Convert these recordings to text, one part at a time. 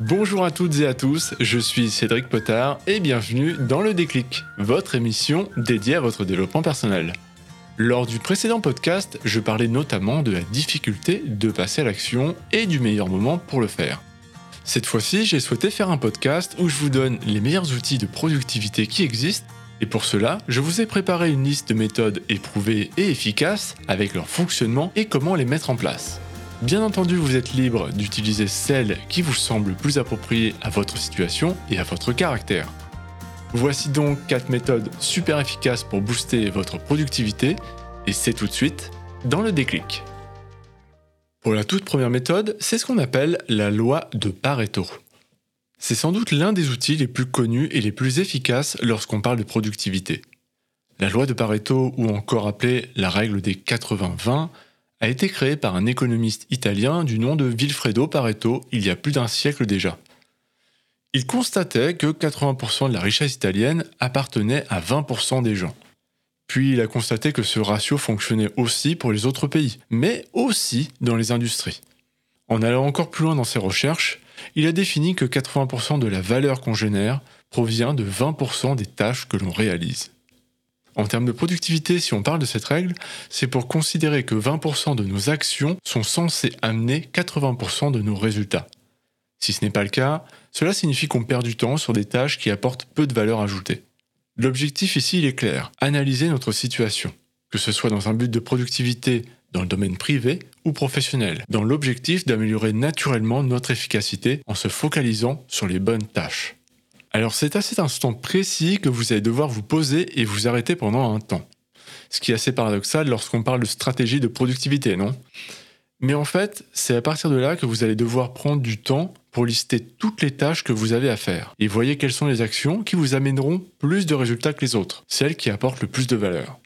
Bonjour à toutes et à tous, je suis Cédric Potard et bienvenue dans Le Déclic, votre émission dédiée à votre développement personnel. Lors du précédent podcast, je parlais notamment de la difficulté de passer à l'action et du meilleur moment pour le faire. Cette fois-ci, j'ai souhaité faire un podcast où je vous donne les meilleurs outils de productivité qui existent et pour cela, je vous ai préparé une liste de méthodes éprouvées et efficaces avec leur fonctionnement et comment les mettre en place. Bien entendu, vous êtes libre d'utiliser celles qui vous semblent plus appropriées à votre situation et à votre caractère. Voici donc 4 méthodes super efficaces pour booster votre productivité et c'est tout de suite dans le déclic. Pour la toute première méthode, c'est ce qu'on appelle la loi de Pareto. C'est sans doute l'un des outils les plus connus et les plus efficaces lorsqu'on parle de productivité. La loi de Pareto, ou encore appelée la règle des 80-20, a été créée par un économiste italien du nom de Vilfredo Pareto il y a plus d'un siècle déjà. Il constatait que 80% de la richesse italienne appartenait à 20% des gens. Puis il a constaté que ce ratio fonctionnait aussi pour les autres pays, mais aussi dans les industries. En allant encore plus loin dans ses recherches, il a défini que 80% de la valeur qu'on génère provient de 20% des tâches que l'on réalise. En termes de productivité, si on parle de cette règle, c'est pour considérer que 20% de nos actions sont censées amener 80% de nos résultats. Si ce n'est pas le cas, cela signifie qu'on perd du temps sur des tâches qui apportent peu de valeur ajoutée. L'objectif ici, il est clair, analyser notre situation, que ce soit dans un but de productivité dans le domaine privé ou professionnel, dans l'objectif d'améliorer naturellement notre efficacité en se focalisant sur les bonnes tâches. Alors c'est à cet instant précis que vous allez devoir vous poser et vous arrêter pendant un temps. Ce qui est assez paradoxal lorsqu'on parle de stratégie de productivité, non? Mais en fait, c'est à partir de là que vous allez devoir prendre du temps pour lister toutes les tâches que vous avez à faire et voyez quelles sont les actions qui vous amèneront plus de résultats que les autres, celles qui apportent le plus de valeur.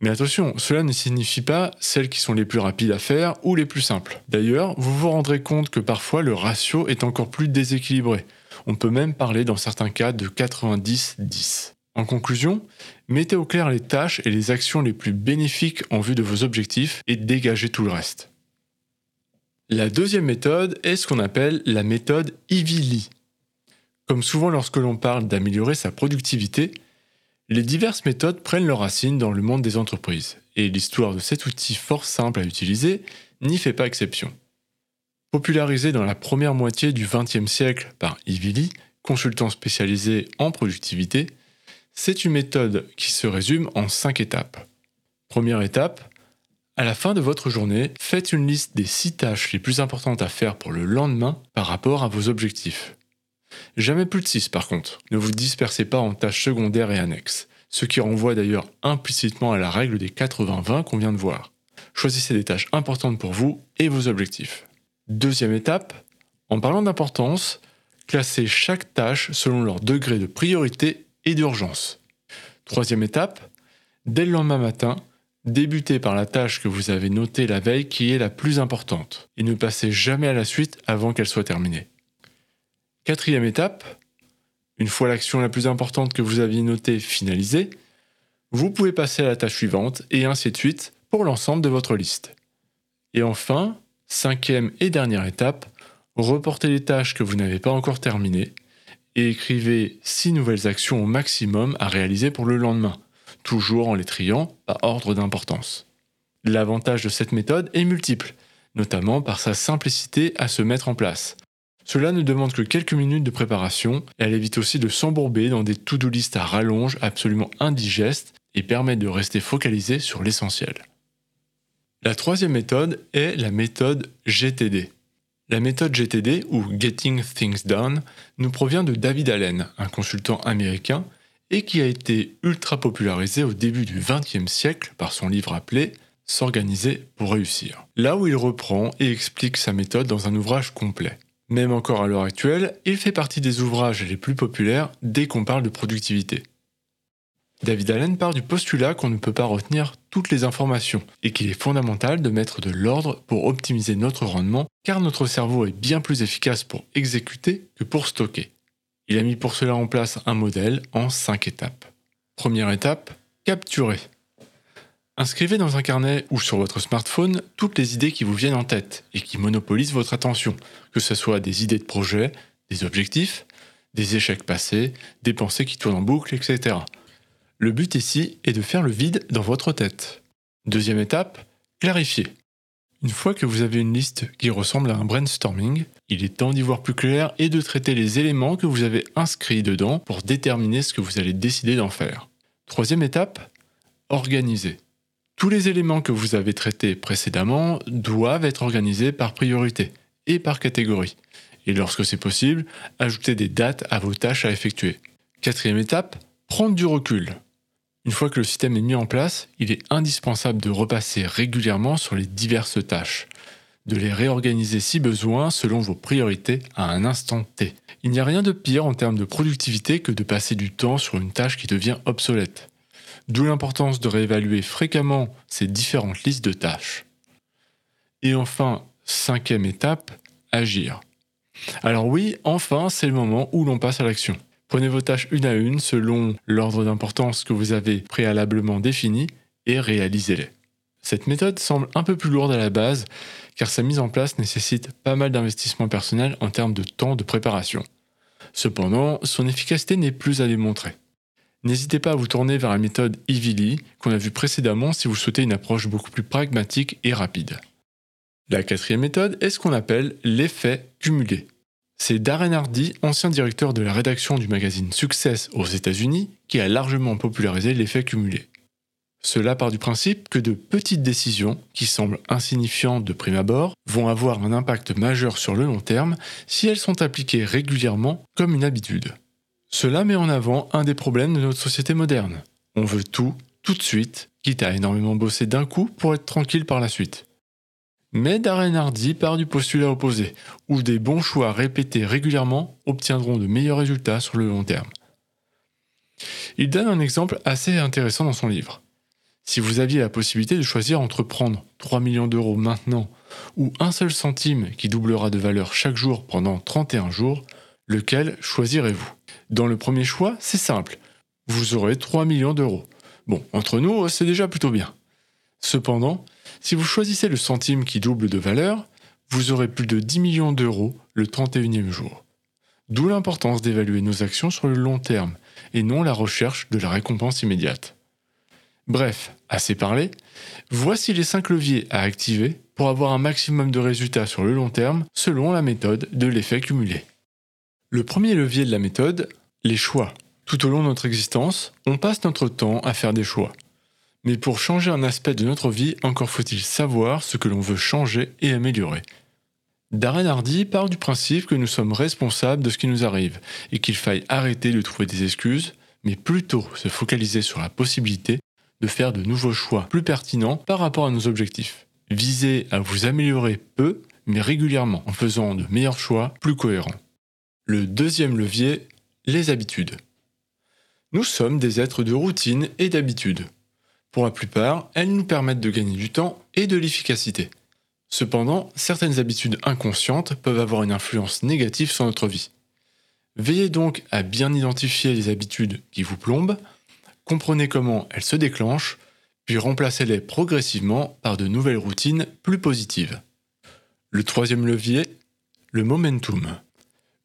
Mais attention, cela ne signifie pas celles qui sont les plus rapides à faire ou les plus simples. D'ailleurs, vous vous rendrez compte que parfois le ratio est encore plus déséquilibré. On peut même parler dans certains cas de 90-10. En conclusion, mettez au clair les tâches et les actions les plus bénéfiques en vue de vos objectifs et dégagez tout le reste. La deuxième méthode est ce qu'on appelle la méthode Ivy Comme souvent lorsque l'on parle d'améliorer sa productivité, les diverses méthodes prennent leurs racines dans le monde des entreprises, et l'histoire de cet outil fort simple à utiliser n'y fait pas exception. Popularisé dans la première moitié du XXe siècle par Ivili, consultant spécialisé en productivité, c'est une méthode qui se résume en cinq étapes. Première étape, à la fin de votre journée, faites une liste des six tâches les plus importantes à faire pour le lendemain par rapport à vos objectifs. Jamais plus de 6 par contre. Ne vous dispersez pas en tâches secondaires et annexes, ce qui renvoie d'ailleurs implicitement à la règle des 80-20 qu'on vient de voir. Choisissez des tâches importantes pour vous et vos objectifs. Deuxième étape, en parlant d'importance, classez chaque tâche selon leur degré de priorité et d'urgence. Troisième étape, dès le lendemain matin, débutez par la tâche que vous avez notée la veille qui est la plus importante et ne passez jamais à la suite avant qu'elle soit terminée. Quatrième étape, une fois l'action la plus importante que vous aviez notée finalisée, vous pouvez passer à la tâche suivante et ainsi de suite pour l'ensemble de votre liste. Et enfin, cinquième et dernière étape, reportez les tâches que vous n'avez pas encore terminées et écrivez six nouvelles actions au maximum à réaliser pour le lendemain, toujours en les triant par ordre d'importance. L'avantage de cette méthode est multiple, notamment par sa simplicité à se mettre en place. Cela ne demande que quelques minutes de préparation et elle évite aussi de s'embourber dans des to-do list à rallonge absolument indigestes et permet de rester focalisé sur l'essentiel. La troisième méthode est la méthode GTD. La méthode GTD, ou Getting Things Done, nous provient de David Allen, un consultant américain, et qui a été ultra popularisé au début du XXe siècle par son livre appelé S'organiser pour réussir. Là où il reprend et explique sa méthode dans un ouvrage complet. Même encore à l'heure actuelle, il fait partie des ouvrages les plus populaires dès qu'on parle de productivité. David Allen part du postulat qu'on ne peut pas retenir toutes les informations et qu'il est fondamental de mettre de l'ordre pour optimiser notre rendement car notre cerveau est bien plus efficace pour exécuter que pour stocker. Il a mis pour cela en place un modèle en 5 étapes. Première étape, capturer. Inscrivez dans un carnet ou sur votre smartphone toutes les idées qui vous viennent en tête et qui monopolisent votre attention, que ce soit des idées de projet, des objectifs, des échecs passés, des pensées qui tournent en boucle, etc. Le but ici est de faire le vide dans votre tête. Deuxième étape, clarifier. Une fois que vous avez une liste qui ressemble à un brainstorming, il est temps d'y voir plus clair et de traiter les éléments que vous avez inscrits dedans pour déterminer ce que vous allez décider d'en faire. Troisième étape, organiser. Tous les éléments que vous avez traités précédemment doivent être organisés par priorité et par catégorie. Et lorsque c'est possible, ajoutez des dates à vos tâches à effectuer. Quatrième étape, prendre du recul. Une fois que le système est mis en place, il est indispensable de repasser régulièrement sur les diverses tâches, de les réorganiser si besoin selon vos priorités à un instant T. Il n'y a rien de pire en termes de productivité que de passer du temps sur une tâche qui devient obsolète. D'où l'importance de réévaluer fréquemment ces différentes listes de tâches. Et enfin, cinquième étape, agir. Alors oui, enfin, c'est le moment où l'on passe à l'action. Prenez vos tâches une à une selon l'ordre d'importance que vous avez préalablement défini et réalisez-les. Cette méthode semble un peu plus lourde à la base car sa mise en place nécessite pas mal d'investissement personnel en termes de temps de préparation. Cependant, son efficacité n'est plus à démontrer. N'hésitez pas à vous tourner vers la méthode Ivili qu'on a vue précédemment si vous souhaitez une approche beaucoup plus pragmatique et rapide. La quatrième méthode est ce qu'on appelle l'effet cumulé. C'est Darren Hardy, ancien directeur de la rédaction du magazine Success aux États-Unis, qui a largement popularisé l'effet cumulé. Cela part du principe que de petites décisions, qui semblent insignifiantes de prime abord, vont avoir un impact majeur sur le long terme si elles sont appliquées régulièrement comme une habitude. Cela met en avant un des problèmes de notre société moderne. On veut tout, tout de suite, quitte à énormément bosser d'un coup pour être tranquille par la suite. Mais Darren Hardy part du postulat opposé, où des bons choix répétés régulièrement obtiendront de meilleurs résultats sur le long terme. Il donne un exemple assez intéressant dans son livre. Si vous aviez la possibilité de choisir entre prendre 3 millions d'euros maintenant ou un seul centime qui doublera de valeur chaque jour pendant 31 jours, lequel choisirez-vous? Dans le premier choix, c'est simple. Vous aurez 3 millions d'euros. Bon, entre nous, c'est déjà plutôt bien. Cependant, si vous choisissez le centime qui double de valeur, vous aurez plus de 10 millions d'euros le 31e jour. D'où l'importance d'évaluer nos actions sur le long terme et non la recherche de la récompense immédiate. Bref, assez parlé, voici les 5 leviers à activer pour avoir un maximum de résultats sur le long terme selon la méthode de l'effet cumulé. Le premier levier de la méthode, les choix. Tout au long de notre existence, on passe notre temps à faire des choix. Mais pour changer un aspect de notre vie, encore faut-il savoir ce que l'on veut changer et améliorer. Darren Hardy part du principe que nous sommes responsables de ce qui nous arrive et qu'il faille arrêter de trouver des excuses, mais plutôt se focaliser sur la possibilité de faire de nouveaux choix plus pertinents par rapport à nos objectifs. Visez à vous améliorer peu, mais régulièrement en faisant de meilleurs choix plus cohérents. Le deuxième levier, les habitudes. Nous sommes des êtres de routine et d'habitude. Pour la plupart, elles nous permettent de gagner du temps et de l'efficacité. Cependant, certaines habitudes inconscientes peuvent avoir une influence négative sur notre vie. Veillez donc à bien identifier les habitudes qui vous plombent, comprenez comment elles se déclenchent, puis remplacez-les progressivement par de nouvelles routines plus positives. Le troisième levier, le momentum.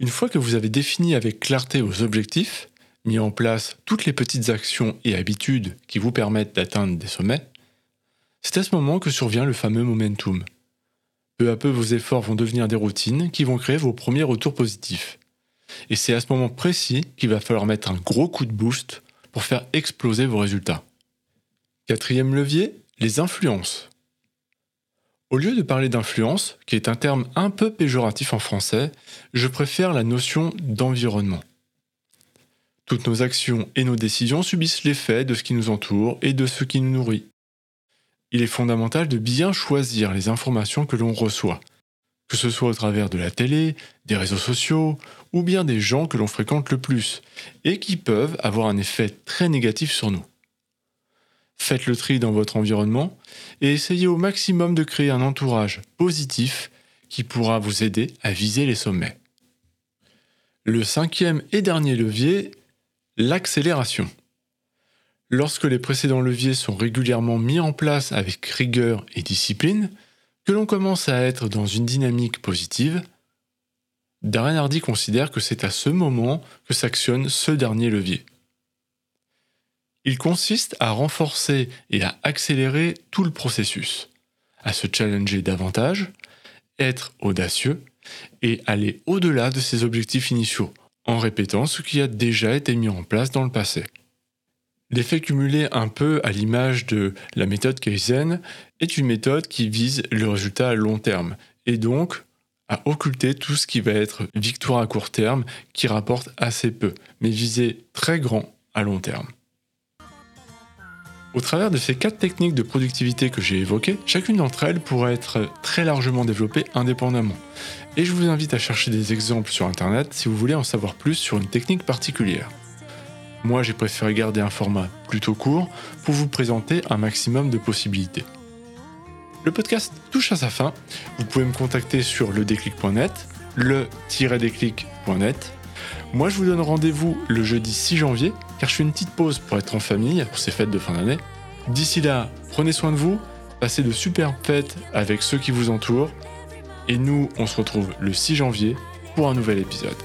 Une fois que vous avez défini avec clarté vos objectifs, mis en place toutes les petites actions et habitudes qui vous permettent d'atteindre des sommets, c'est à ce moment que survient le fameux momentum. Peu à peu, vos efforts vont devenir des routines qui vont créer vos premiers retours positifs. Et c'est à ce moment précis qu'il va falloir mettre un gros coup de boost pour faire exploser vos résultats. Quatrième levier, les influences. Au lieu de parler d'influence, qui est un terme un peu péjoratif en français, je préfère la notion d'environnement. Toutes nos actions et nos décisions subissent l'effet de ce qui nous entoure et de ce qui nous nourrit. Il est fondamental de bien choisir les informations que l'on reçoit, que ce soit au travers de la télé, des réseaux sociaux ou bien des gens que l'on fréquente le plus et qui peuvent avoir un effet très négatif sur nous. Faites le tri dans votre environnement et essayez au maximum de créer un entourage positif qui pourra vous aider à viser les sommets. Le cinquième et dernier levier L'accélération. Lorsque les précédents leviers sont régulièrement mis en place avec rigueur et discipline, que l'on commence à être dans une dynamique positive, Darren Hardy considère que c'est à ce moment que s'actionne ce dernier levier. Il consiste à renforcer et à accélérer tout le processus, à se challenger davantage, être audacieux et aller au-delà de ses objectifs initiaux, en répétant ce qui a déjà été mis en place dans le passé. L'effet cumulé un peu à l'image de la méthode Kaizen est une méthode qui vise le résultat à long terme et donc à occulter tout ce qui va être victoire à court terme qui rapporte assez peu, mais viser très grand à long terme. Au travers de ces quatre techniques de productivité que j'ai évoquées, chacune d'entre elles pourrait être très largement développée indépendamment. Et je vous invite à chercher des exemples sur Internet si vous voulez en savoir plus sur une technique particulière. Moi, j'ai préféré garder un format plutôt court pour vous présenter un maximum de possibilités. Le podcast touche à sa fin. Vous pouvez me contacter sur ledéclic.net, le-déclic.net. Moi, je vous donne rendez-vous le jeudi 6 janvier, car je fais une petite pause pour être en famille pour ces fêtes de fin d'année. D'ici là, prenez soin de vous, passez de superbes fêtes avec ceux qui vous entourent, et nous, on se retrouve le 6 janvier pour un nouvel épisode.